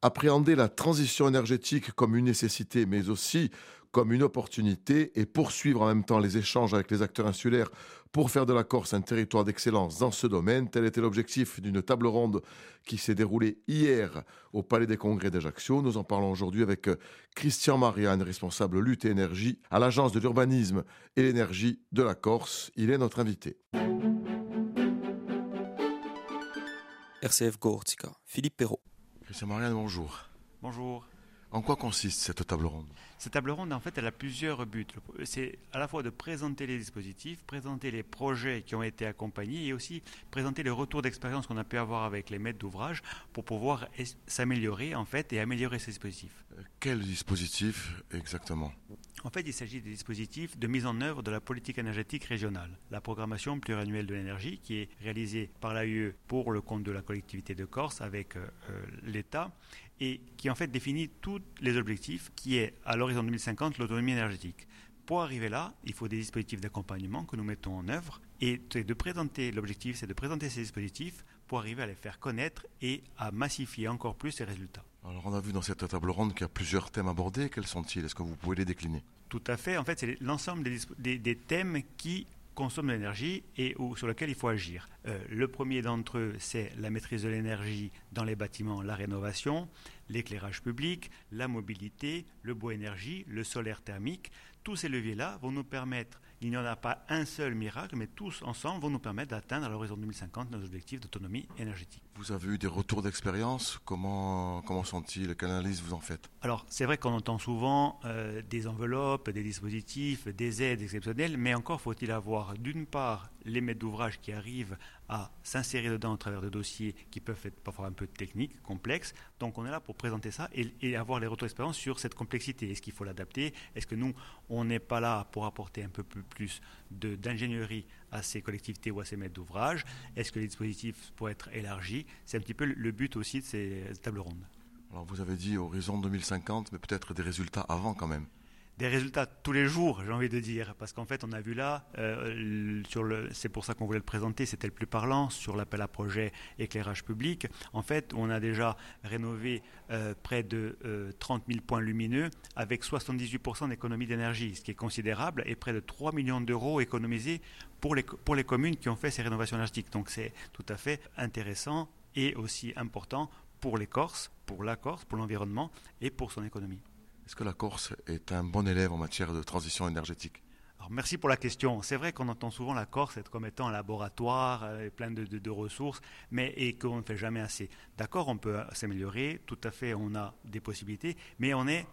Appréhender la transition énergétique comme une nécessité, mais aussi comme une opportunité, et poursuivre en même temps les échanges avec les acteurs insulaires pour faire de la Corse un territoire d'excellence dans ce domaine. Tel était l'objectif d'une table ronde qui s'est déroulée hier au Palais des Congrès d'Ajaccio. Nous en parlons aujourd'hui avec Christian Marianne, responsable lutte et énergie à l'Agence de l'urbanisme et l'énergie de la Corse. Il est notre invité. RCF Philippe Perrault. Christian Marianne, bonjour. Bonjour. En quoi consiste cette table ronde? Cette table ronde, en fait, elle a plusieurs buts. C'est à la fois de présenter les dispositifs, présenter les projets qui ont été accompagnés et aussi présenter les retours d'expérience qu'on a pu avoir avec les maîtres d'ouvrage pour pouvoir s'améliorer, en fait, et améliorer ces dispositifs. Euh, quels dispositifs exactement? En fait, il s'agit des dispositifs de mise en œuvre de la politique énergétique régionale, la programmation pluriannuelle de l'énergie qui est réalisée par l'AUE pour le compte de la collectivité de Corse avec euh, euh, l'État et qui en fait définit tous les objectifs qui est à l'horizon 2050 l'autonomie énergétique. Pour arriver là, il faut des dispositifs d'accompagnement que nous mettons en œuvre et de présenter l'objectif, c'est de présenter ces dispositifs pour arriver à les faire connaître et à massifier encore plus ces résultats. Alors on a vu dans cette table ronde qu'il y a plusieurs thèmes abordés. Quels sont-ils? Est-ce que vous pouvez les décliner? Tout à fait. En fait, c'est l'ensemble des, thèmes qui consomment de l'énergie et sur lesquels il faut agir. Euh, le premier d'entre eux, c'est la maîtrise de l'énergie dans les bâtiments, la rénovation, l'éclairage public, la mobilité, le bois énergie, le solaire thermique. Tous ces leviers-là vont nous permettre il n'y en a pas un seul miracle, mais tous ensemble vont nous permettre d'atteindre à l'horizon 2050 nos objectifs d'autonomie énergétique. Vous avez eu des retours d'expérience? Comment, comment sont-ils? Quelle analyse vous en faites? Alors, c'est vrai qu'on entend souvent euh, des enveloppes, des dispositifs, des aides exceptionnelles, mais encore faut-il avoir d'une part les maîtres d'ouvrage qui arrivent à s'insérer dedans à travers de dossiers qui peuvent être parfois un peu techniques, complexes. Donc on est là pour présenter ça et, avoir les retours d'expérience sur cette complexité. Est-ce qu'il faut l'adapter? Est-ce que nous, on n'est pas là pour apporter un peu plus d'ingénierie à ces collectivités ou à ces maîtres d'ouvrage? Est-ce que les dispositifs pourraient être élargis? C'est un petit peu le but aussi de ces tables rondes. Alors vous avez dit horizon 2050, mais peut-être des résultats avant quand même des résultats tous les jours, j'ai envie de dire, parce qu'en fait, on a vu là, euh, c'est pour ça qu'on voulait le présenter, c'était le plus parlant sur l'appel à projet éclairage public. En fait, on a déjà rénové euh, près de 30 euh, 000 points lumineux avec 78% d'économie d'énergie, ce qui est considérable, et près de 3 millions d'euros économisés pour les, pour les communes qui ont fait ces rénovations énergétiques. Donc c'est tout à fait intéressant et aussi important pour les Corses, pour la Corse, pour l'environnement et pour son économie. Est-ce que la Corse est un bon élève en matière de transition énergétique? Alors, merci pour la question. C'est vrai qu'on entend souvent la Corse être comme étant un laboratoire euh, plein de, de, ressources, mais et qu'on ne fait jamais assez. D'accord, on peut s'améliorer, tout à fait, on a des possibilités, mais on est,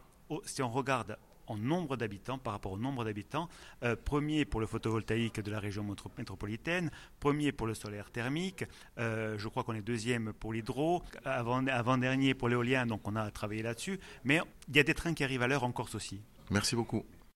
si on regarde en nombre d'habitants par rapport au nombre d'habitants. Euh, premier pour le photovoltaïque de la région métropolitaine, premier pour le solaire thermique, euh, je crois qu'on est deuxième pour l'hydro, avant-dernier pour l'éolien, donc on a travaillé là-dessus. Mais il y a des trains qui arrivent à l'heure en Corse aussi. Merci beaucoup.